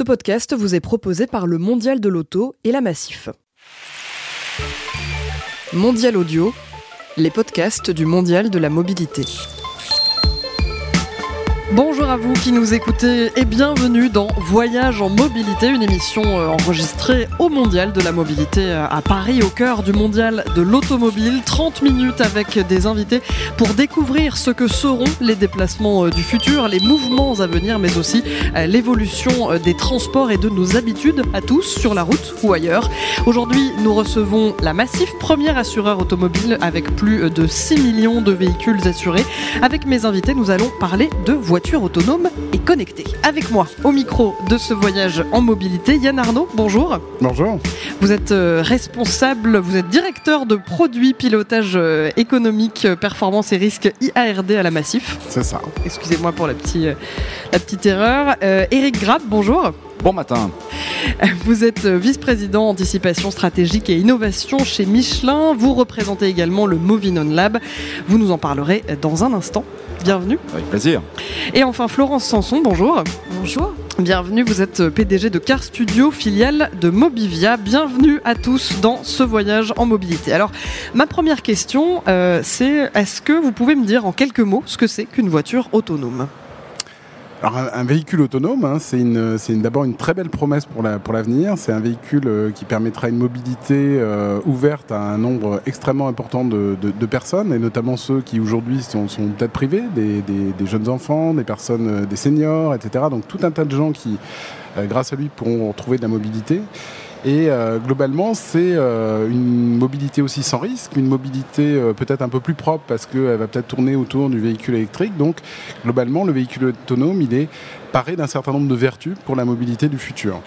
Ce podcast vous est proposé par le Mondial de l'Auto et la Massif. Mondial Audio, les podcasts du Mondial de la Mobilité. Bonjour à vous qui nous écoutez et bienvenue dans Voyage en mobilité, une émission euh, enregistrée au Mondial de la mobilité euh, à Paris, au cœur du Mondial de l'automobile. 30 minutes avec des invités pour découvrir ce que seront les déplacements euh, du futur, les mouvements à venir, mais aussi l'évolution des transports et de nos habitudes à tous sur la route ou ailleurs. Aujourd'hui, nous recevons la Massif, première assureur automobile avec plus de 6 millions de véhicules assurés. Avec mes invités, nous allons parler de autonome et connectée. Avec moi, au micro de ce voyage en mobilité, Yann Arnaud, bonjour. Bonjour. Vous êtes euh, responsable, vous êtes directeur de produits pilotage euh, économique, euh, performance et risque IARD à la Massif. C'est ça. Excusez-moi pour la, petite, la petite erreur. Eric Grapp, bonjour. Bon matin. Vous êtes vice-président anticipation stratégique et innovation chez Michelin. Vous représentez également le Movinon Lab. Vous nous en parlerez dans un instant. Bienvenue. Avec plaisir. Et enfin Florence Sanson, bonjour. Bonjour. Bienvenue, vous êtes PDG de Car Studio, filiale de Mobivia. Bienvenue à tous dans ce voyage en mobilité. Alors, ma première question, euh, c'est est-ce que vous pouvez me dire en quelques mots ce que c'est qu'une voiture autonome? Alors un, véhicule autonome, hein, c'est une, d'abord une très belle promesse pour, la, pour l'avenir. C'est un véhicule euh, qui permettra une mobilité euh, ouverte à un nombre extrêmement important de, personnes, et notamment ceux qui aujourd'hui sont, peut-être privés, des, des, jeunes enfants, des personnes, euh, des seniors, etc. Donc tout un tas de gens qui, grâce à lui, pourront retrouver de la mobilité. Et euh, globalement, c'est euh, une mobilité aussi sans risque, une mobilité euh, peut-être un peu plus propre parce qu'elle va peut-être tourner autour du véhicule électrique. Donc, globalement, le véhicule autonome, il est paré d'un certain nombre de vertus pour la mobilité du futur.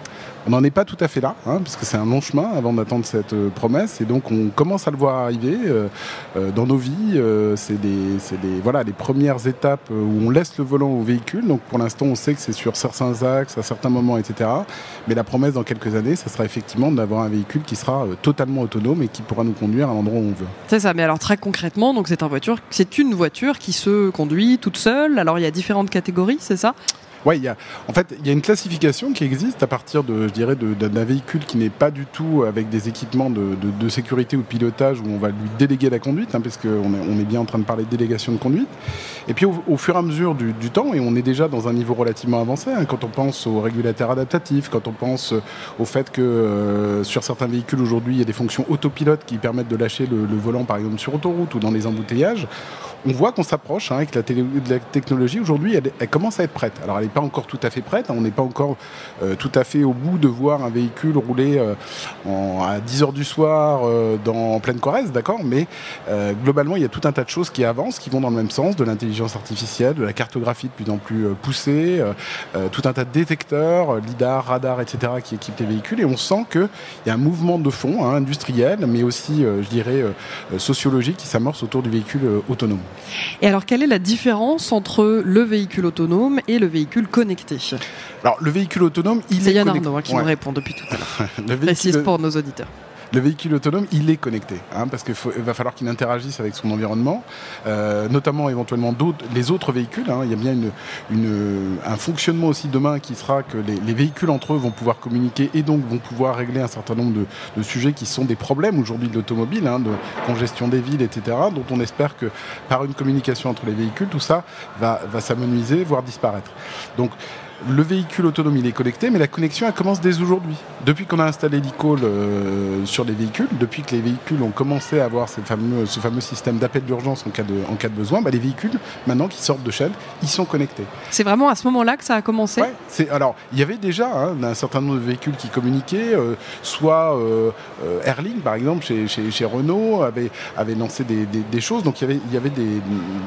On n'en est pas tout à fait là, hein, parce que c'est un long chemin avant d'attendre cette promesse, et donc on commence à le voir arriver dans nos vies. c'est des, voilà, les premières étapes où on laisse le volant au véhicule. Donc pour l'instant, on sait que c'est sur certains axes, à certains moments, etc. Mais la promesse dans quelques années, ça sera effectivement d'avoir un véhicule qui sera totalement autonome et qui pourra nous conduire à l'endroit où on veut. C'est ça. Mais alors très concrètement, donc c'est une voiture qui se conduit toute seule. Alors il y a différentes catégories, c'est ça? Ouais, y a, en fait, il y a une classification qui existe à partir de, je dirais, d'un véhicule qui n'est pas du tout avec des équipements de, sécurité ou de pilotage où on va lui déléguer la conduite, hein, parce qu'on est, bien en train de parler de délégation de conduite. Et puis au, fur et à mesure du, temps, et on est déjà dans un niveau relativement avancé, quand on pense aux régulateurs adaptatifs, quand on pense au fait que euh, sur certains véhicules aujourd'hui, il y a des fonctions autopilotes qui permettent de lâcher le, volant, par exemple, sur autoroute ou dans les embouteillages on voit qu'on s'approche hein, avec la, technologie. Aujourd'hui, elle, commence à être prête. Alors, pas encore tout à fait prête. Hein. on n'est pas encore euh, tout à fait au bout de voir un véhicule rouler euh, à 10 heures du soir euh, dans, en pleine Corrèze, d'accord? Mais globalement, il y a tout un tas de choses qui avancent, qui vont dans le même sens, de l'intelligence artificielle, de la cartographie de plus en plus poussée, tout un tas de détecteurs, lidar, radar, etc., qui équipent les véhicules. Et on sent qu'il y a un mouvement de fond hein, industriel, mais aussi, je dirais, sociologique qui s'amorce autour du véhicule autonome. Et alors, quelle est la différence entre le véhicule autonome et le véhicule connecté Alors, le véhicule autonome, il est. C'est Yann Arnaud hein, qui nous répond depuis tout à l'heure. Précise pour nos auditeurs le véhicule autonome, il est connecté, hein, parce qu'il va falloir qu'il interagisse avec son environnement, euh, notamment éventuellement les autres véhicules. Hein. Il y a bien une, un fonctionnement aussi demain qui sera que les, véhicules entre eux vont pouvoir communiquer et donc vont pouvoir régler un certain nombre de, sujets qui sont des problèmes aujourd'hui de l'automobile, hein, de congestion des villes, etc., dont on espère que par une communication entre les véhicules, tout ça va, va s'amenuiser, voire disparaître. Donc, le véhicule autonome il est connecté, mais la connexion elle commence dès aujourd'hui. Depuis qu'on a installé l'e-call euh, sur les véhicules, depuis que les véhicules ont commencé à avoir ce fameux, ce fameux système d'appel d'urgence en, cas de, en cas de besoin, bah, les véhicules maintenant qui sortent de chaîne, ils sont connectés. C'est vraiment à ce moment-là que ça a commencé? Ouais, alors il y avait déjà hein, un certain nombre de véhicules qui communiquaient, euh, soit euh, Airlink par exemple chez, chez, Renault avait, avait lancé des, choses, donc il y avait, il y avait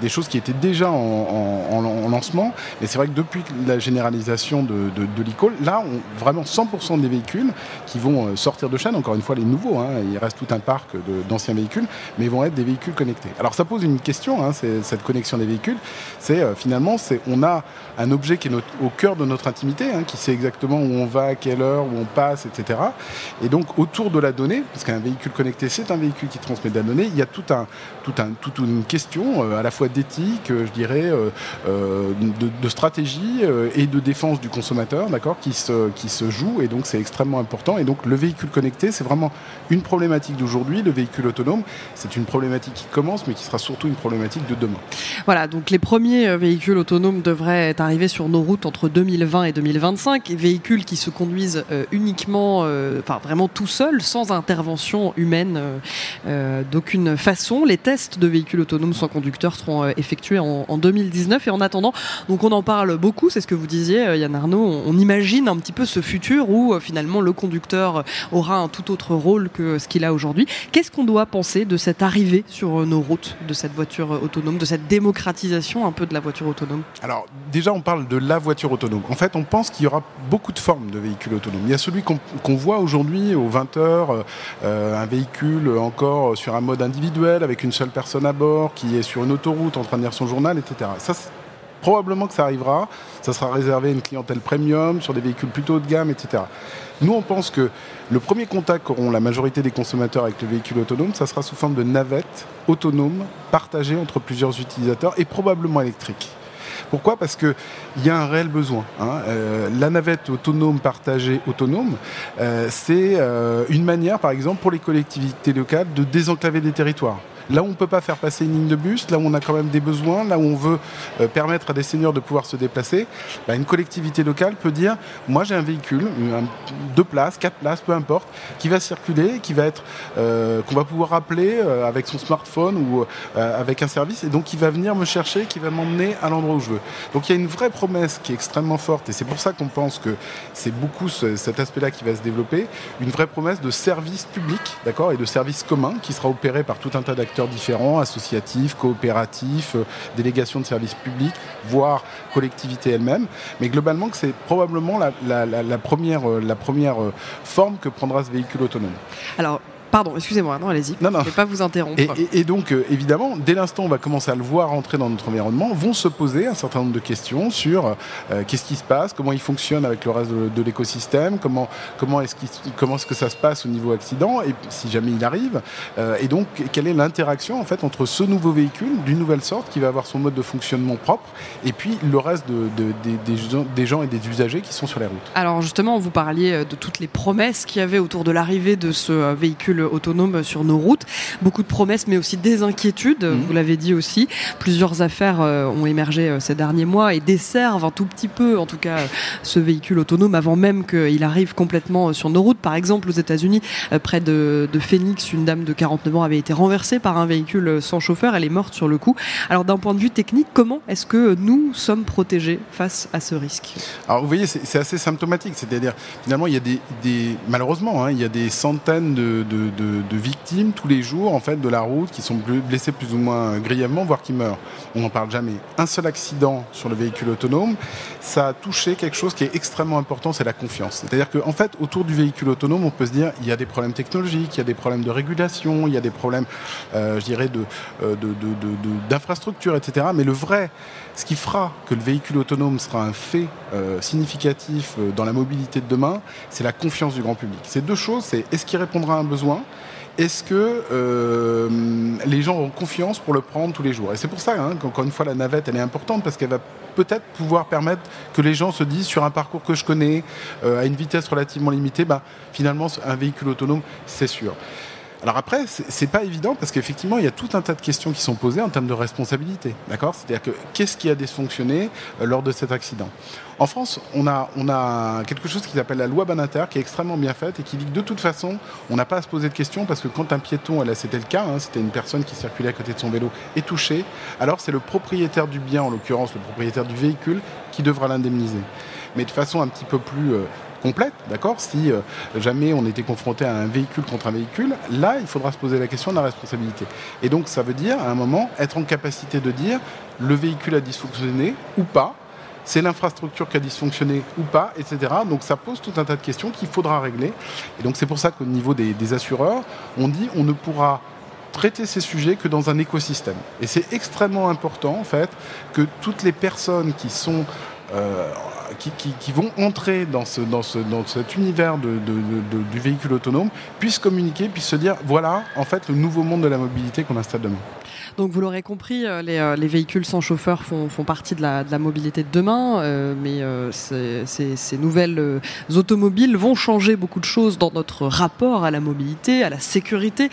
des, choses qui étaient déjà en, en lancement, mais c'est vrai que depuis la généralisation de, de, l'e-call. Là, on, vraiment 100% des véhicules qui vont euh, sortir de chaîne, encore une fois les nouveaux, hein, il reste tout un parc d'anciens véhicules, mais vont être des véhicules connectés. Alors ça pose une question, hein, cette connexion des véhicules, c'est euh, finalement, c'est on a un objet qui est au cœur de notre intimité, hein, qui sait exactement où on va, à quelle heure, où on passe, etc. Et donc autour de la donnée, parce qu'un véhicule connecté, c'est un véhicule qui transmet de la donnée, il y a toute une question euh, à la fois d'éthique, je dirais, de, de, stratégie et de défense du consommateur, d'accord, qui se, qui se joue, et donc c'est extrêmement important. Et donc le véhicule connecté, c'est vraiment une problématique d'aujourd'hui. Le véhicule autonome, c'est une problématique qui commence, mais qui sera surtout une problématique de demain. Voilà, donc les premiers euh, véhicules autonomes devraient arriver sur nos routes entre 2020 et 2025, et véhicules qui se conduisent euh, uniquement, euh, enfin vraiment tout seuls, sans intervention humaine d'aucune façon. Les tests de véhicules autonomes sans conducteur seront effectués en, en 2019, et en attendant, donc on en parle beaucoup, c'est ce que vous disiez, Yann Arnaud, on imagine un petit peu ce futur où finalement le conducteur aura un tout autre rôle que ce qu'il a aujourd'hui. Qu'est-ce qu'on doit penser de cette arrivée sur nos routes de cette voiture autonome, de cette démocratisation un peu de la voiture autonome? Alors déjà on parle de la voiture autonome. En fait on pense qu'il y aura beaucoup de formes de véhicules autonomes. Il y a celui qu'on voit aujourd'hui aux 20 heures, euh, un véhicule encore sur un mode individuel avec une seule personne à bord qui est sur une autoroute en train de lire son journal, etc. Ça, probablement que ça arrivera. Ça sera réservé à une clientèle premium, sur des véhicules plutôt haut de gamme, etc. Nous, on pense que le premier contact qu'auront la majorité des consommateurs avec le véhicule autonome, ça sera sous forme de navette autonome partagée entre plusieurs utilisateurs et probablement électrique. Pourquoi? Parce qu'il y a un réel besoin. Hein. Euh, la navette autonome partagée autonome, euh, c'est euh, une manière, par exemple, pour les collectivités locales de désenclaver des territoires. Là où on ne peut pas faire passer une ligne de bus, là où on a quand même des besoins, là où on veut euh, permettre à des seniors de pouvoir se déplacer, bah, une collectivité locale peut dire moi j'ai un véhicule, deux places, quatre places, peu importe, qui va circuler, qui va être euh, qu'on va pouvoir appeler euh, avec son smartphone ou avec un service, et donc qui va venir me chercher, qui va m'emmener à l'endroit où je veux. Donc il y a une vraie promesse qui est extrêmement forte, et c'est pour ça qu'on pense que c'est beaucoup cet aspect-là qui va se développer, une vraie promesse de service public, d'accord, et de service commun qui sera opéré par tout un tas d'acteurs différents, associatifs, coopératifs, euh, délégations de services publics, voire collectivités elles-mêmes. Mais globalement, c'est probablement la, première, euh, euh, forme que prendra ce véhicule autonome. Pardon, excusez-moi, non, allez-y. Non, non. Je ne vais pas vous interrompre. Et, donc, euh, évidemment, dès l'instant où on va commencer à le voir entrer dans notre environnement, vont se poser un certain nombre de questions sur euh, qu'est-ce qui se passe, comment il fonctionne avec le reste de, l'écosystème, comment, comment est-ce comment est-ce que ça se passe au niveau accident, et si jamais il arrive, euh, et donc quelle est l'interaction en fait entre ce nouveau véhicule d'une nouvelle sorte qui va avoir son mode de fonctionnement propre, et puis le reste de, des, des gens et des usagers qui sont sur les routes. Alors justement, vous parliez de toutes les promesses qu'il y avait autour de l'arrivée de ce véhicule autonome sur nos routes. Beaucoup de promesses, mais aussi des inquiétudes, mhm. vous l'avez dit aussi. Plusieurs affaires euh, ont émergé euh, ces derniers mois et desservent un tout petit peu, en tout cas, ce véhicule autonome avant même qu'il arrive complètement euh, sur nos routes. Par exemple, aux États-Unis, près de, Phoenix, une dame de 49 ans avait été renversée par un véhicule sans chauffeur. Elle est morte sur le coup. Alors, d'un point de vue technique, comment est-ce que nous sommes protégés face à ce risque? Alors, vous voyez, c'est assez symptomatique. C'est-à-dire, finalement, il y a des, malheureusement, hein, il y a des centaines de de, victimes tous les jours en fait de la route qui sont blessées plus ou moins grièvement, voire qui meurent. On n'en parle jamais. Un seul accident sur le véhicule autonome, ça a touché quelque chose qui est extrêmement important, c'est la confiance. C'est-à-dire qu'en en fait, autour du véhicule autonome, on peut se dire il y a des problèmes technologiques, il y a des problèmes de régulation, il y a des problèmes, euh, je dirais, euh, d'infrastructure, de, etc. Mais le vrai, ce qui fera que le véhicule autonome sera un fait euh, significatif dans la mobilité de demain, c'est la confiance du grand public. C'est deux choses, c'est est-ce qu'il répondra à un besoin est-ce que euh, les gens ont confiance pour le prendre tous les jours? Et c'est pour ça hein, qu'encore une fois, la navette, elle est importante parce qu'elle va peut-être pouvoir permettre que les gens se disent sur un parcours que je connais, euh, à une vitesse relativement limitée, bah, finalement, un véhicule autonome, c'est sûr. Alors après, c'est pas évident parce qu'effectivement, il y a tout un tas de questions qui sont posées en termes de responsabilité. D'accord? C'est-à-dire que qu'est-ce qui a dysfonctionné euh, lors de cet accident? En France, on a, quelque chose qui s'appelle la loi Banater qui est extrêmement bien faite et qui dit que de toute façon, on n'a pas à se poser de questions parce que quand un piéton, là c'était le cas, hein, c'était une personne qui circulait à côté de son vélo, est touché, alors c'est le propriétaire du bien, en l'occurrence le propriétaire du véhicule, qui devra l'indemniser. Mais de façon un petit peu plus euh, complète, d'accord Si euh, jamais on était confronté à un véhicule contre un véhicule, là, il faudra se poser la question de la responsabilité. Et donc, ça veut dire, à un moment, être en capacité de dire le véhicule a dysfonctionné ou pas, c'est l'infrastructure qui a dysfonctionné ou pas, etc. Donc ça pose tout un tas de questions qu'il faudra régler. Et donc c'est pour ça qu'au niveau des, assureurs, on dit on ne pourra traiter ces sujets que dans un écosystème. Et c'est extrêmement important en fait que toutes les personnes qui sont euh, qui, vont entrer dans, ce, dans, ce, dans cet univers du véhicule autonome puissent communiquer, puissent se dire voilà, en fait, le nouveau monde de la mobilité qu'on installe demain. Donc vous l'aurez compris, euh, euh, les, véhicules sans chauffeur font, partie de la, mobilité de demain, euh, mais ces, nouvelles automobiles vont changer beaucoup de choses dans notre rapport à la mobilité, à la sécurité,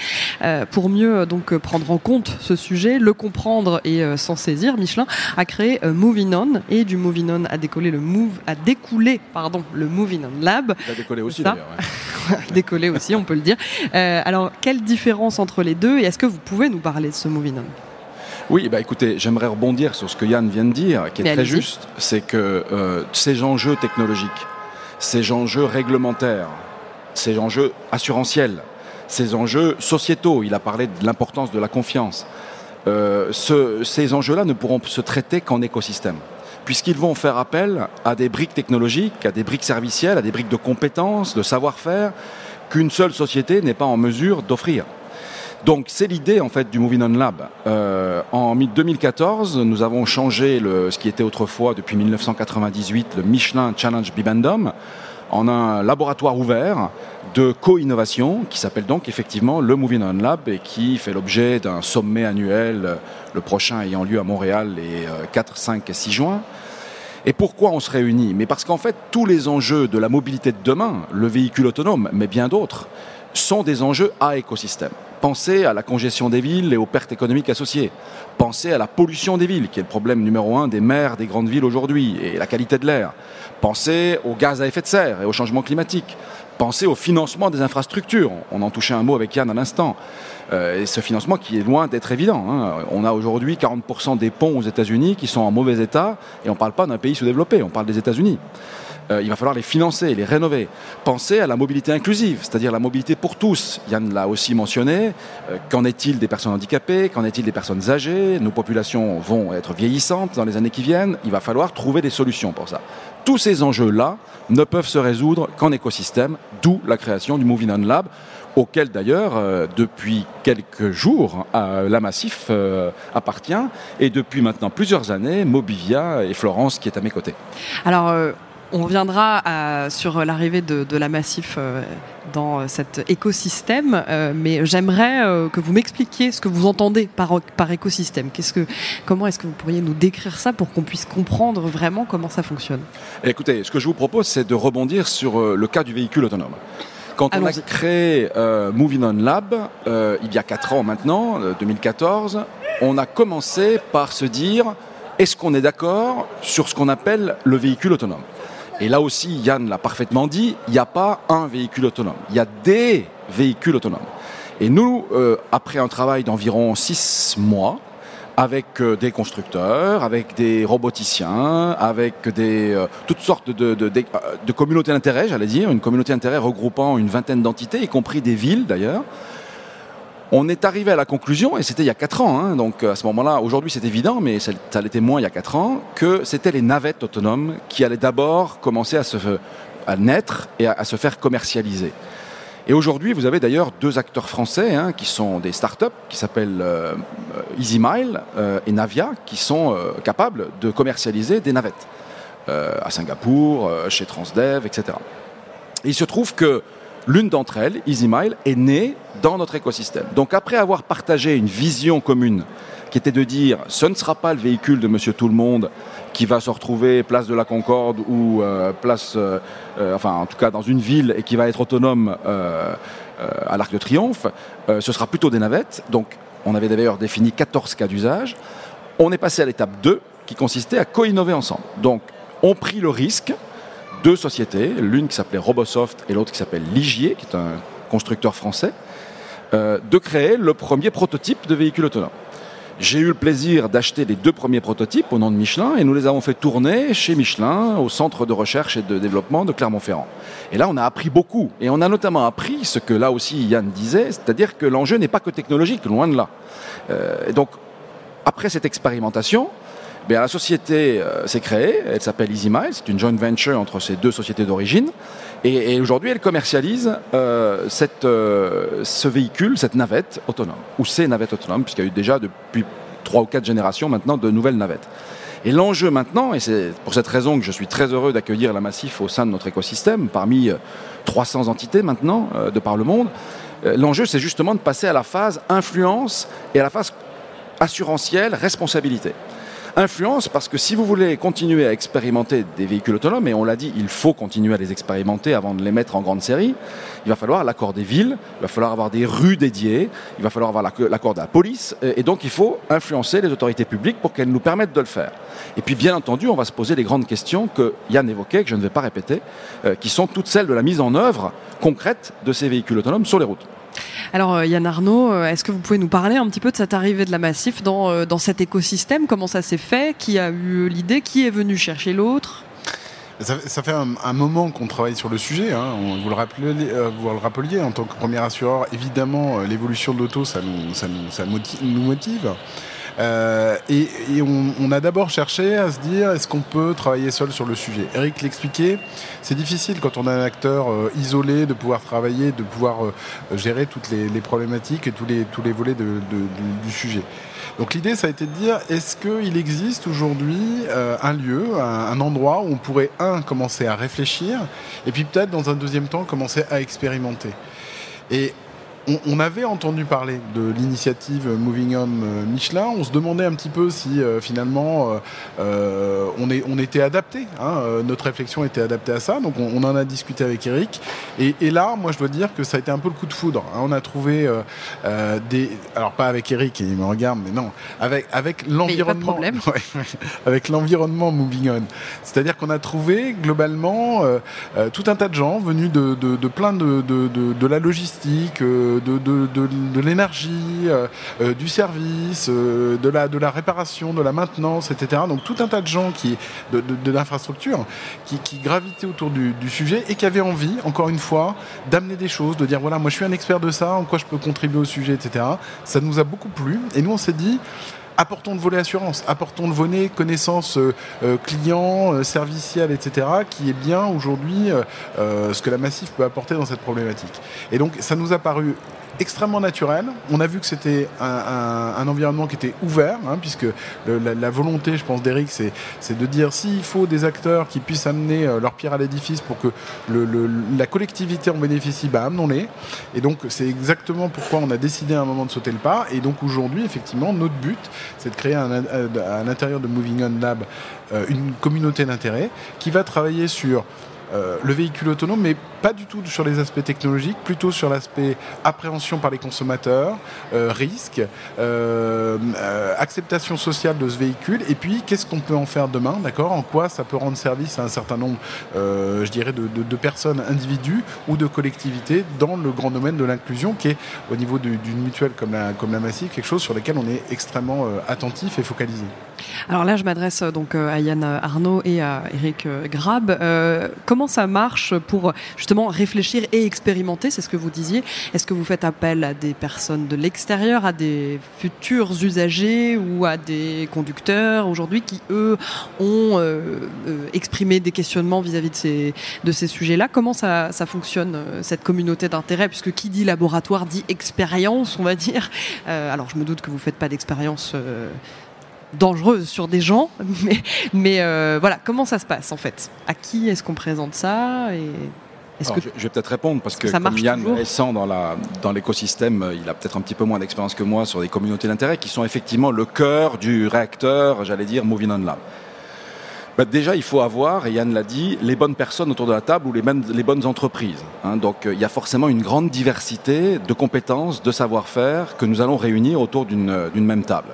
pour mieux donc prendre en compte ce sujet, le comprendre et s'en saisir. Michelin a créé Moving On et du Moving On a décollé le Move, a découlé pardon le Moving On Lab. Il a décollé aussi d'ailleurs. décollé aussi, on peut le dire. alors quelle différence entre les deux et est-ce que vous pouvez nous parler de ce Moving Oui, bah écoutez, j'aimerais rebondir sur ce que Yann vient de dire, qui est très juste, c'est que euh, ces enjeux technologiques, ces enjeux réglementaires, ces enjeux assurantiels, ces enjeux sociétaux, il a parlé de l'importance de la confiance, euh, ces enjeux-là ne pourront se traiter qu'en écosystème puisqu'ils vont faire appel à des briques technologiques, à des briques servicielles, à des briques de compétences, de savoir-faire, qu'une seule société n'est pas en mesure d'offrir. Donc c'est l'idée en fait du Moving On Lab. Euh, en 2014, nous avons changé ce qui était autrefois depuis 1998 le Michelin Challenge Bibendum en un laboratoire ouvert de co-innovation qui s'appelle donc effectivement le Moving On Lab et qui fait l'objet d'un sommet annuel, le prochain ayant lieu à Montréal les 4, 5 et 6 juin. Et pourquoi on se réunit? Mais parce qu'en fait, tous les enjeux de la mobilité de demain, le véhicule autonome, mais bien d'autres, sont des enjeux à écosystème. Pensez à la congestion des villes et aux pertes économiques associées. Pensez à la pollution des villes, qui est le problème numéro un des maires des grandes villes aujourd'hui, et la qualité de l'air. Pensez aux gaz à effet de serre et au changement climatique. Pensez au financement des infrastructures. On en touchait un mot avec Yann à l'instant. Euh, et ce financement qui est loin d'être évident. Hein. On a aujourd'hui 40% des ponts aux États-Unis qui sont en mauvais état, et on ne parle pas d'un pays sous-développé, on parle des États-Unis. Euh, il va falloir les financer, les rénover. Pensez à la mobilité inclusive, c'est-à-dire la mobilité pour tous. Yann l'a aussi mentionné. Euh, qu'en est-il des personnes handicapées? Qu'en est-il des personnes âgées? Nos populations vont être vieillissantes dans les années qui viennent. Il va falloir trouver des solutions pour ça. Tous ces enjeux-là ne peuvent se résoudre qu'en écosystème, d'où la création du Moving On Lab, auquel d'ailleurs, euh, depuis quelques jours, la Massif appartient, et depuis maintenant plusieurs années, Mobivia et Florence qui est à mes côtés. Alors, on reviendra sur l'arrivée de, la Massif euh, dans cet écosystème, euh, mais j'aimerais euh, que vous m'expliquiez ce que vous entendez par, par écosystème. que, comment est-ce que vous pourriez nous décrire ça pour qu'on puisse comprendre vraiment comment ça fonctionne? Écoutez, ce que je vous propose, c'est de rebondir sur le cas du véhicule autonome. Quand on a créé Moving On Lab, il y a 4 ans maintenant, 2014, on a commencé par se dire, est-ce qu'on est d'accord sur ce qu'on appelle le véhicule autonome? Et là aussi, Yann l'a parfaitement dit, il n'y a pas un véhicule autonome, il y a des véhicules autonomes. Et nous, euh, après un travail d'environ six mois, avec euh, des constructeurs, avec des roboticiens, avec des, euh, toutes sortes de, de, de communautés d'intérêt, j'allais dire, une communauté d'intérêt regroupant une vingtaine d'entités, y compris des villes d'ailleurs, on est arrivé à la conclusion, et c'était il y a 4 ans, hein, donc à ce moment-là, aujourd'hui c'est évident, mais ça, l'était moins il y a 4 ans, que c'était les navettes autonomes qui allaient d'abord commencer à, se, naître et à, se faire commercialiser. Et aujourd'hui, vous avez d'ailleurs deux acteurs français hein, qui sont des startups qui s'appellent euh, EasyMile euh, et Navia, qui sont euh, capables de commercialiser des navettes à Singapour, chez Transdev, etc. Et il se trouve que L'une d'entre elles, EasyMile, est née dans notre écosystème. Donc après avoir partagé une vision commune qui était de dire ce ne sera pas le véhicule de Monsieur Tout le Monde qui va se retrouver place de la Concorde ou euh, place, euh, euh, enfin en tout cas dans une ville et qui va être autonome à l'Arc de Triomphe, ce sera plutôt des navettes. Donc on avait d'ailleurs défini 14 cas d'usage. On est passé à l'étape 2 qui consistait à co-innover ensemble. Donc on prit le risque deux sociétés, l'une qui s'appelait Robosoft et l'autre qui s'appelle Ligier, qui est un constructeur français, euh, de créer le premier prototype de véhicule autonome. J'ai eu le plaisir d'acheter les deux premiers prototypes au nom de Michelin et nous les avons fait tourner chez Michelin au centre de recherche et de développement de Clermont-Ferrand. Et là, on a appris beaucoup. Et on a notamment appris ce que là aussi Yann disait, c'est-à-dire que l'enjeu n'est pas que technologique, loin de là. Euh, et donc, après cette expérimentation, la société euh, s'est créée, elle s'appelle EasyMile, c'est une joint venture entre ces deux sociétés d'origine. Et, aujourd'hui, elle commercialise euh, euh, ce véhicule, cette navette autonome, ou ces navettes autonomes, puisqu'il y a eu déjà depuis trois ou quatre générations maintenant de nouvelles navettes. Et l'enjeu maintenant, et c'est pour cette raison que je suis très heureux d'accueillir la Massif au sein de notre écosystème, parmi 300 entités maintenant de par le monde, l'enjeu c'est justement de passer à la phase influence et à la phase assurantiel, responsabilité. Influence parce que si vous voulez continuer à expérimenter des véhicules autonomes, et on l'a dit, il faut continuer à les expérimenter avant de les mettre en grande série, il va falloir l'accord des villes, il va falloir avoir des rues dédiées, il va falloir avoir l'accord de la police, et donc il faut influencer les autorités publiques pour qu'elles nous permettent de le faire. Et puis bien entendu, on va se poser les grandes questions que Yann évoquait, que je ne vais pas répéter, euh, qui sont toutes celles de la mise en œuvre concrète de ces véhicules autonomes sur les routes. Alors euh, Yann Arnaud, euh, est-ce que vous pouvez nous parler un petit peu de cette arrivée de la Massif dans, euh, dans cet écosystème? Comment ça s'est fait? Qui a eu l'idée? Qui est venu chercher l'autre? Ça, fait un, moment qu'on travaille sur le sujet. Hein. vous, le rappeliez, en tant que premier assureur, évidemment, l'évolution de l'auto, ça nous motive. Euh, et, on, a d'abord cherché à se dire est-ce qu'on peut travailler seul sur le sujet. Eric l'expliquait, c'est difficile quand on a un acteur euh, isolé de pouvoir travailler, de pouvoir euh, gérer toutes les, problématiques et tous les, tous les volets du, sujet. Donc l'idée, ça a été de dire, est-ce qu'il existe aujourd'hui un lieu, un, endroit où on pourrait, un, commencer à réfléchir, et puis peut-être dans un deuxième temps, commencer à expérimenter? Et on, avait entendu parler de l'initiative Moving Home euh, Michelin. On se demandait un petit peu si euh, finalement euh, on, est, on, était adapté. Hein, notre réflexion était adaptée à ça. Donc on, en a discuté avec Eric. Et, là, moi, je dois dire que ça a été un peu le coup de foudre. Hein. On a trouvé des, alors pas avec Eric, il me regarde, mais non, avec avec l'environnement, avec l'environnement Moving On. C'est-à-dire qu'on a trouvé globalement tout un tas de gens venus de, de, plein de, de, la logistique de, l'énergie, euh, euh, du service, euh, de, la, réparation, de la maintenance, etc. Donc tout un tas de gens qui, de, l'infrastructure qui, gravitaient autour du, sujet et qui avaient envie, encore une fois, d'amener des choses, de dire voilà, moi je suis un expert de ça, en quoi je peux contribuer au sujet, etc. Ça nous a beaucoup plu et nous on s'est dit apportons le volet assurance, apportons le volet connaissance euh, euh, client, euh, serviciel, etc., qui est bien aujourd'hui ce que la Massif peut apporter dans cette problématique. Et donc, ça nous a paru extrêmement naturel. On a vu que c'était un, environnement qui était ouvert, hein, puisque la, volonté, je pense, d'Eric, c'est de dire s'il faut des acteurs qui puissent amener leur pierre à l'édifice pour que la collectivité en bénéficie, bah, amenons-les. Et donc, c'est exactement pourquoi on a décidé à un moment de sauter le pas. Et donc, aujourd'hui, effectivement, notre but, c'est de créer à l'intérieur de Moving On Lab euh, une communauté d'intérêt qui va travailler sur euh, le véhicule autonome, mais pas du tout sur les aspects technologiques, plutôt sur l'aspect appréhension par les consommateurs, euh, risque, euh, acceptation sociale de ce véhicule, et puis qu'est-ce qu'on peut en faire demain, d'accord? En quoi ça peut rendre service à un certain nombre, je dirais, de, personnes, individus ou de collectivités dans le grand domaine de l'inclusion, qui est au niveau d'une mutuelle comme la, comme la Massive, quelque chose sur lequel on est extrêmement attentif et focalisé. Alors là, je m'adresse donc à Yann Arnaud et à Eric Grab. comment ça marche pour justement réfléchir et expérimenter C'est ce que vous disiez. Est-ce que vous faites appel à des personnes de l'extérieur, à des futurs usagers ou à des conducteurs aujourd'hui qui, eux, ont euh, euh, exprimé des questionnements vis-à-vis de ces, de ces sujets-là? Comment ça, fonctionne, euh, cette communauté d'intérêt? Puisque qui dit laboratoire dit expérience, on va dire. alors, je me doute que vous ne faites pas d'expérience dangereuse sur des gens, mais, mais euh, voilà, comment ça se passe en fait? À qui est-ce qu'on présente ça et que... je, vais peut-être répondre parce que, comme Yann récent dans, la, dans l'écosystème, il a peut-être un petit peu moins d'expérience que moi sur des communautés d'intérêt qui sont effectivement le cœur du réacteur, j'allais dire, Moving On Lab. Bah, déjà, il faut avoir, et Yann l'a dit, les bonnes personnes autour de la table ou les, les bonnes entreprises. Hein. Donc, euh, il y a forcément une grande diversité de compétences, de savoir-faire que nous allons réunir autour d'une même table.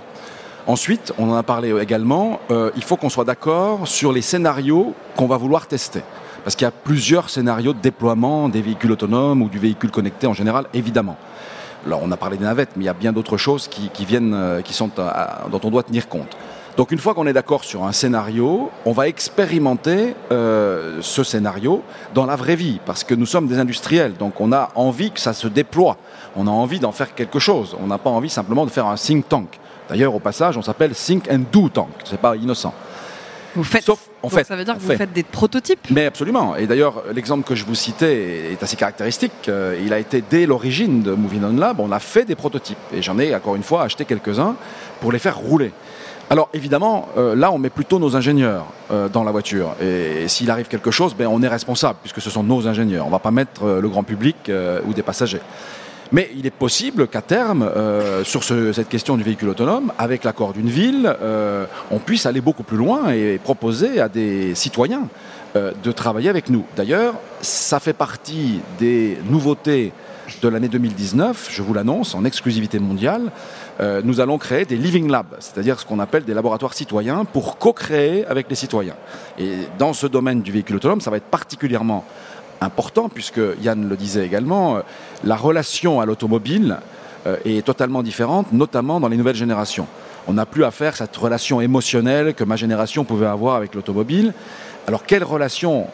Ensuite, on en a parlé également, euh, il faut qu'on soit d'accord sur les scénarios qu'on va vouloir tester. Parce qu'il y a plusieurs scénarios de déploiement des véhicules autonomes ou du véhicule connecté en général, évidemment. Alors on a parlé des navettes, mais il y a bien d'autres choses qui, viennent, euh, qui sont dont on doit tenir compte. Donc une fois qu'on est d'accord sur un scénario, on va expérimenter euh, ce scénario dans la vraie vie, parce que nous sommes des industriels, donc on a envie que ça se déploie, on a envie d'en faire quelque chose, on n'a pas envie simplement de faire un think tank. D'ailleurs, au passage, on s'appelle Think and Do Tank. C'est pas innocent. Vous faites. Sauf, en fait, ça veut dire que vous faites des prototypes? Mais absolument. Et d'ailleurs, l'exemple que je vous citais est assez caractéristique. Euh, il a été dès l'origine de Moving On Lab, on a fait des prototypes. Et j'en ai encore une fois acheté quelques-uns pour les faire rouler. Alors évidemment, euh, là, on met plutôt nos ingénieurs euh, dans la voiture. Et, s'il arrive quelque chose, ben, on est responsable, puisque ce sont nos ingénieurs. On ne va pas mettre le grand public ou des passagers. Mais il est possible qu'à terme, euh, sur cette question du véhicule autonome, avec l'accord d'une ville, euh, on puisse aller beaucoup plus loin et proposer à des citoyens euh, de travailler avec nous. D'ailleurs, ça fait partie des nouveautés de l'année 2019, je vous l'annonce, en exclusivité mondiale. nous allons créer des living labs, c'est-à-dire ce qu'on appelle des laboratoires citoyens pour co-créer avec les citoyens. Et dans ce domaine du véhicule autonome, ça va être particulièrement important, puisque Yann le disait également, euh, la relation à l'automobile euh, est totalement différente, notamment dans les nouvelles générations. On n'a plus à faire cette relation émotionnelle que ma génération pouvait avoir avec l'automobile. Alors quelle relation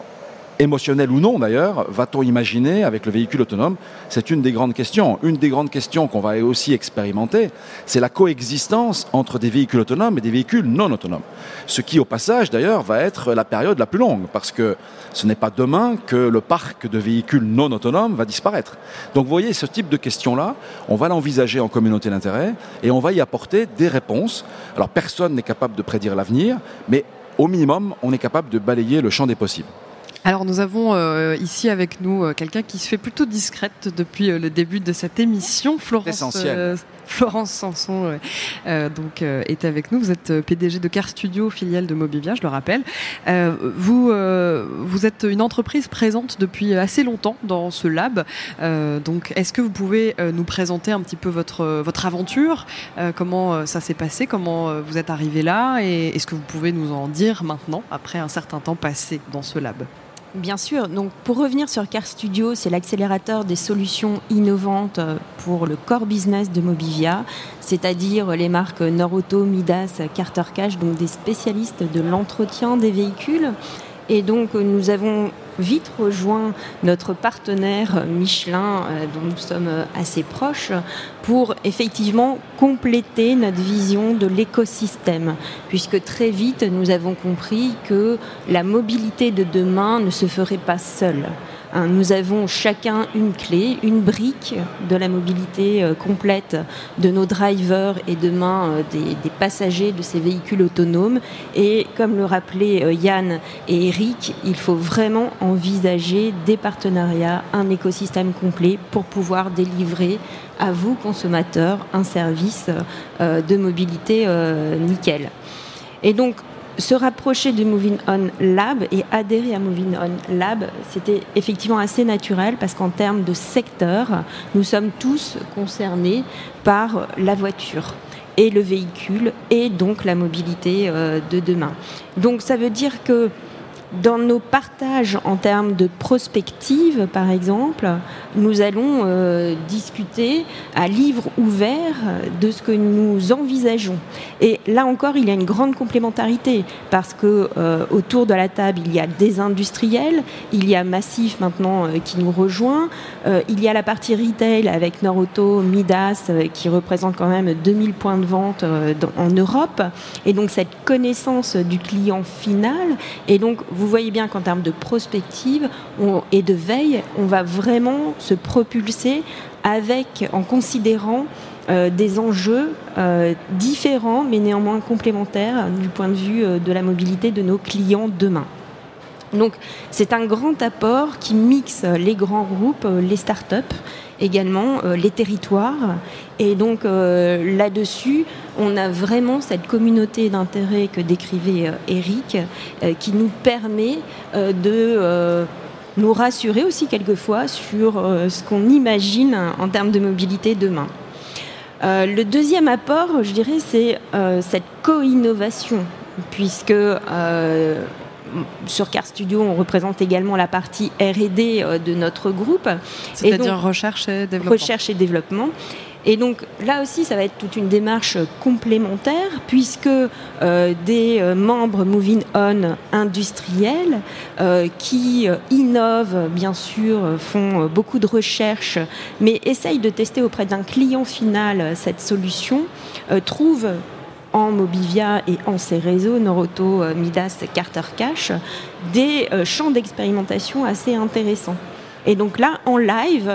émotionnel ou non d'ailleurs, va-t-on imaginer avec le véhicule autonome? C'est une des grandes questions. Une des grandes questions qu'on va aussi expérimenter, c'est la coexistence entre des véhicules autonomes et des véhicules non autonomes. Ce qui, au passage d'ailleurs, va être la période la plus longue, parce que ce n'est pas demain que le parc de véhicules non autonomes va disparaître. Donc vous voyez, ce type de questions-là, on va l'envisager en communauté d'intérêt et on va y apporter des réponses. Alors personne n'est capable de prédire l'avenir, mais au minimum, on est capable de balayer le champ des possibles. Alors nous avons euh, ici avec nous euh, quelqu'un qui se fait plutôt discrète depuis euh, le début de cette émission, Florence. Florence Sanson donc est avec nous. Vous êtes PDG de Car Studio, filiale de Mobivia, je le rappelle. vous vous êtes une entreprise présente depuis assez longtemps dans ce lab. donc est-ce que vous pouvez nous présenter un petit peu votre votre aventure, comment ça s'est passé, comment vous êtes arrivé là, et est-ce que vous pouvez nous en dire maintenant après un certain temps passé dans ce lab? Bien sûr. Donc, pour revenir sur Car Studio, c'est l'accélérateur des solutions innovantes pour le core business de Mobivia, c'est-à-dire les marques Norauto, Midas, Carter Cash, donc des spécialistes de l'entretien des véhicules. Et donc, nous avons vite rejoint notre partenaire Michelin, euh, dont nous sommes assez proches, pour effectivement compléter notre vision de l'écosystème, puisque très vite nous avons compris que la mobilité de demain ne se ferait pas seule. Hein, nous avons chacun une clé, une brique de la mobilité euh, complète de nos drivers et demain euh, des, passagers de ces véhicules autonomes. Et comme le rappelaient euh, Yann et Eric, il faut vraiment envisager des partenariats, un écosystème complet pour pouvoir délivrer à vous, consommateurs, un service de mobilité nickel. Et donc, se rapprocher du Moving On Lab et adhérer à Moving On Lab, c'était effectivement assez naturel parce qu'en termes de secteur, nous sommes tous concernés par la voiture et le véhicule et donc la mobilité euh, de demain. Donc ça veut dire que dans nos partages en termes de prospective, par exemple, nous allons euh, discuter à livre ouvert de ce que nous envisageons. Et là encore, il y a une grande complémentarité parce que euh, autour de la table, il y a des industriels, il y a Massif maintenant euh, qui nous rejoint, il y a la partie retail avec Norauto, Midas qui représente quand même 2000 points de vente en Europe. Et donc cette connaissance du client final. Et donc vous voyez bien qu'en termes de prospective et de veille, on va vraiment se propulser avec, en considérant euh, des enjeux euh, différents mais néanmoins complémentaires du point de vue euh, de la mobilité de nos clients demain. Donc c'est un grand apport qui mixe les grands groupes, les startups également euh, les territoires. Et donc euh, là-dessus, on a vraiment cette communauté d'intérêt que décrivait euh, Eric, qui nous permet de nous rassurer aussi quelquefois sur ce qu'on imagine en termes de mobilité demain. le deuxième apport, je dirais, c'est cette co-innovation, puisque sur Car Studio, on représente également la partie R&D euh, de notre groupe. C'est-à-dire recherche et développement. Recherche et développement. Et donc là aussi, ça va être toute une démarche complémentaire puisque euh, des euh, membres Moving On industriels qui innovent, bien sûr, font beaucoup de recherches, mais essayent de tester auprès d'un client final cette solution, trouvent en Mobivia et en ses réseaux, Noroto, euh, Midas, Carter Cash, des euh, champs d'expérimentation assez intéressants. Et donc là, en live,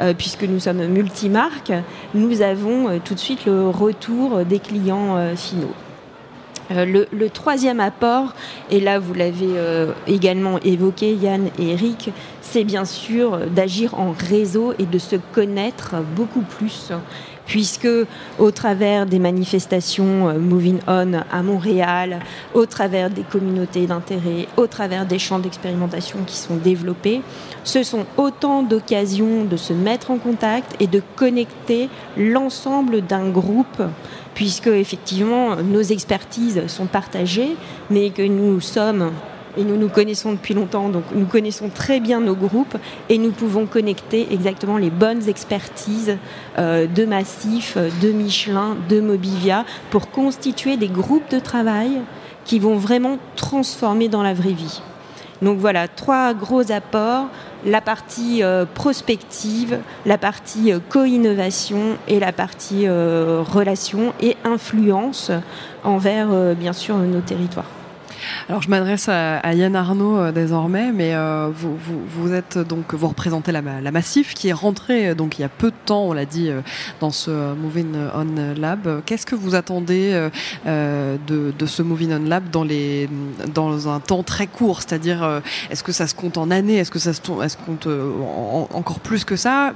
euh, puisque nous sommes multimarques, nous avons tout de suite le retour des clients finaux. Le, troisième apport, et là vous l'avez également évoqué Yann et Eric, c'est bien sûr d'agir en réseau et de se connaître beaucoup plus puisque au travers des manifestations euh, Moving On à Montréal, au travers des communautés d'intérêt, au travers des champs d'expérimentation qui sont développés, ce sont autant d'occasions de se mettre en contact et de connecter l'ensemble d'un groupe puisque effectivement nos expertises sont partagées, mais que nous sommes et nous nous connaissons depuis longtemps, donc nous connaissons très bien nos groupes et nous pouvons connecter exactement les bonnes expertises euh, de Massif, de Michelin, de Mobivia pour constituer des groupes de travail qui vont vraiment transformer dans la vraie vie. Donc voilà, trois gros apports, la partie euh, prospective, la partie euh, co-innovation et la partie relation et influence envers bien sûr nos territoires. Alors je m'adresse à, Yann Arnaud euh, désormais, mais euh, vous, vous, êtes donc vous représentez la, Massif qui est rentrée euh, donc il y a peu de temps, on l'a dit, dans ce Moving On Lab. Qu'est-ce que vous attendez de, ce Moving On Lab dans les dans un temps très court, c'est-à-dire est-ce que ça se compte en années, est-ce que ça se, compte encore plus que ça?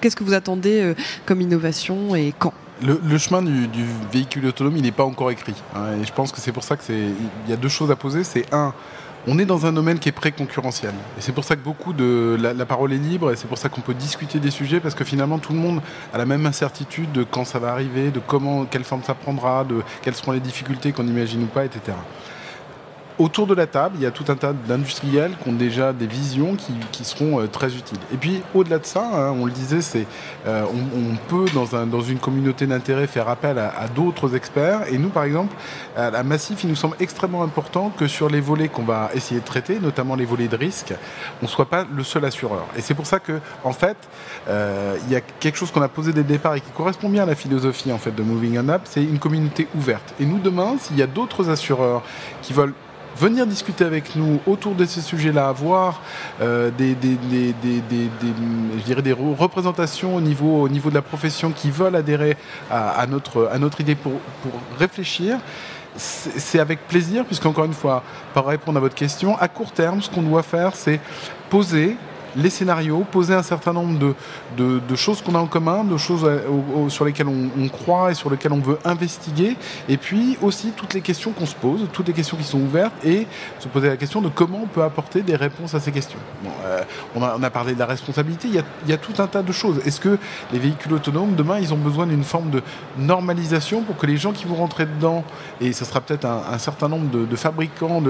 Qu'est-ce que vous attendez comme innovation et quand? Le, chemin du, véhicule autonome, il n'est pas encore écrit. Hein, et je pense que c'est pour ça qu'il y a deux choses à poser. C'est un, on est dans un domaine qui est pré-concurrentiel. Et c'est pour ça que beaucoup de la, parole est libre et c'est pour ça qu'on peut discuter des sujets parce que finalement tout le monde a la même incertitude de quand ça va arriver, de comment, quelle forme ça prendra, de quelles seront les difficultés qu'on imagine ou pas, etc. Autour de la table, il y a tout un tas d'industriels qui ont déjà des visions qui, seront euh, très utiles. Et puis, au-delà de ça, hein, on le disait, c'est euh, on, peut, dans, un, dans une communauté d'intérêt, faire appel à, d'autres experts. Et nous, par exemple, à Massif, il nous semble extrêmement important que sur les volets qu'on va essayer de traiter, notamment les volets de risque, on ne soit pas le seul assureur. Et c'est pour ça que, en fait, euh, il y a quelque chose qu'on a posé dès le départ et qui correspond bien à la philosophie en fait, de Moving On Up, c'est une communauté ouverte. Et nous, demain, s'il y a d'autres assureurs qui veulent venir discuter avec nous autour de ces sujets-là, avoir euh, des, je dirais des représentations au niveau, au niveau de la profession qui veulent adhérer à, notre, à notre idée pour, pour réfléchir c'est avec plaisir, puisqu'encore une fois, pour répondre à votre question, à court terme, ce qu'on doit faire, c'est poser les scénarios, poser un certain nombre de, choses qu'on a en commun, de choses sur lesquelles on, croit et sur lesquelles on veut investiguer, et puis aussi toutes les questions qu'on se pose, toutes les questions qui sont ouvertes, et se poser la question de comment on peut apporter des réponses à ces questions. Euh, on, a, parlé de la responsabilité, il y, a, tout un tas de choses. Est-ce que les véhicules autonomes, demain, ils ont besoin d'une forme de normalisation pour que les gens qui vont rentrer dedans, et ce sera peut-être un, certain nombre de, fabricants,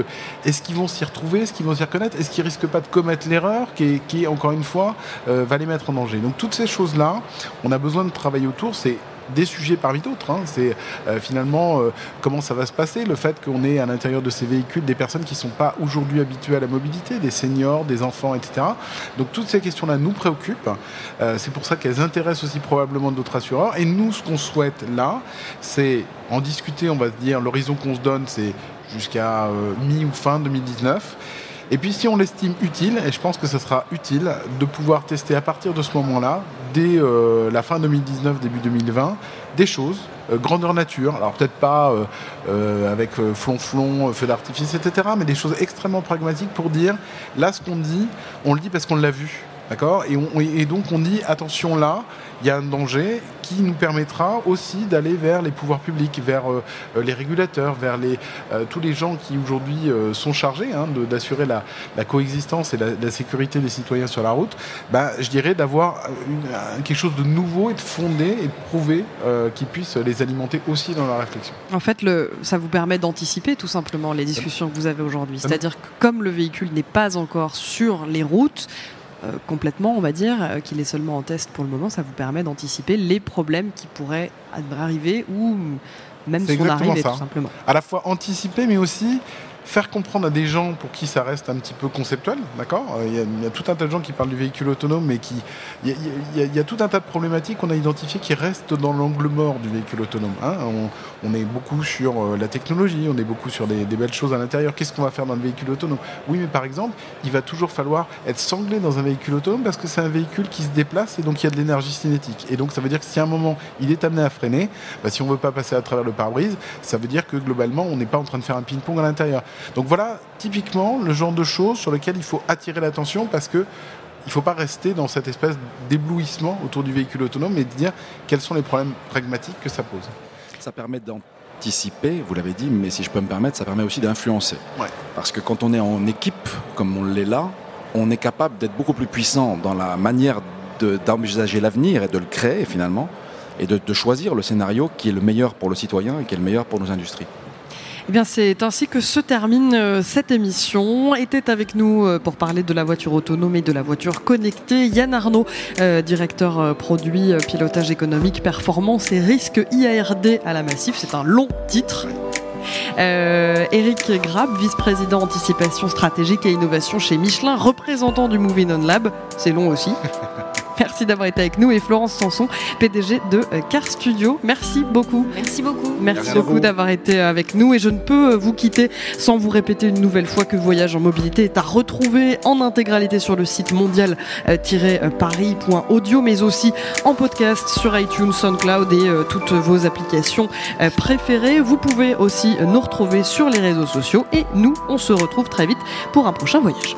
est-ce qu'ils vont s'y retrouver, est-ce qu'ils vont s'y reconnaître, est-ce qu'ils risquent pas de commettre l'erreur qui qui encore une fois, euh, va les mettre en danger. Donc toutes ces choses-là, on a besoin de travailler autour. C'est des sujets parmi d'autres. Hein. C'est euh, finalement euh, comment ça va se passer, le fait qu'on ait à l'intérieur de ces véhicules des personnes qui ne sont pas aujourd'hui habituées à la mobilité, des seniors, des enfants, etc. Donc toutes ces questions-là nous préoccupent. c'est pour ça qu'elles intéressent aussi probablement d'autres assureurs. Et nous, ce qu'on souhaite là, c'est en discuter, on va se dire, l'horizon qu'on se donne, c'est jusqu'à mi ou fin 2019 et puis si on l'estime utile, et je pense que ce sera utile, de pouvoir tester à partir de ce moment-là, dès euh, la fin 2019, début 2020, des choses, euh, grandeur nature, alors peut-être pas euh, avec flonflon, feu d'artifice, etc., mais des choses extrêmement pragmatiques pour dire, là ce qu'on dit, on le dit parce qu'on l'a vu. D'accord et, et, donc on dit attention là, il y a un danger qui nous permettra aussi d'aller vers les pouvoirs publics, vers euh, les régulateurs, vers les, euh, tous les gens qui aujourd'hui euh, sont chargés hein, d'assurer la, coexistence et la, sécurité des citoyens sur la route. Ben, je dirais d'avoir quelque chose de nouveau et de fondé et de prouvé qui puisse les alimenter aussi dans la réflexion. En fait, le, ça vous permet d'anticiper tout simplement les discussions que vous avez aujourd'hui. C'est-à-dire que comme le véhicule n'est pas encore sur les routes, euh, complètement, on va dire, euh, qu'il est seulement en test pour le moment, ça vous permet d'anticiper les problèmes qui pourraient arriver ou même son arrivée, tout simplement. À la fois anticiper, mais aussi faire comprendre à des gens pour qui ça reste un petit peu conceptuel, d'accord euh, il, y a tout un tas de gens qui parlent du véhicule autonome, mais qui il y, a, tout un tas de problématiques qu'on a identifiées qui restent dans l'angle mort du véhicule autonome. Hein. on, est beaucoup sur euh, la technologie, on est beaucoup sur des, belles choses à l'intérieur. Qu'est-ce qu'on va faire dans le véhicule autonome? Oui, mais par exemple, il va toujours falloir être sanglé dans un véhicule autonome parce que c'est un véhicule qui se déplace et donc il y a de l'énergie cinétique. Et donc ça veut dire que si à un moment il est amené à freiner, bah, si on ne veut pas passer à travers le pare-brise, ça veut dire que globalement on n'est pas en train de faire un ping-pong à l'intérieur. Donc voilà typiquement le genre de choses sur lesquelles il faut attirer l'attention parce que il ne faut pas rester dans cette espèce d'éblouissement autour du véhicule autonome, mais de dire quels sont les problèmes pragmatiques que ça pose. Ça permet d'anticiper, vous l'avez dit, mais si je peux me permettre, ça permet aussi d'influencer. Parce que quand on est en équipe, comme on l'est là, on est capable d'être beaucoup plus puissant dans la manière d'envisager l'avenir et de le créer finalement, et de, de choisir le scénario qui est le meilleur pour le citoyen et qui est le meilleur pour nos industries. Eh bien, c'est ainsi que se termine euh, cette émission. Était avec nous euh, pour parler de la voiture autonome et de la voiture connectée Yann Arnaud, euh, directeur produit, pilotage économique, performance et risque IARD à la Massif. C'est un long titre. Eric Grab, vice-président anticipation stratégique et innovation chez Michelin, représentant du Moving On Lab. C'est long aussi. Merci d'avoir été avec nous et Florence Sanson, PDG de euh, Car Studio. Merci beaucoup. Merci beaucoup. Merci, beaucoup d'avoir été euh, avec nous et je ne peux euh, vous quitter sans vous répéter une nouvelle fois que Voyage en mobilité est à retrouver en intégralité sur le site mondial-paris.audio mais aussi en podcast sur iTunes, SoundCloud et toutes vos applications préférées. Vous pouvez aussi nous retrouver sur les réseaux sociaux et nous, on se retrouve très vite pour un prochain voyage.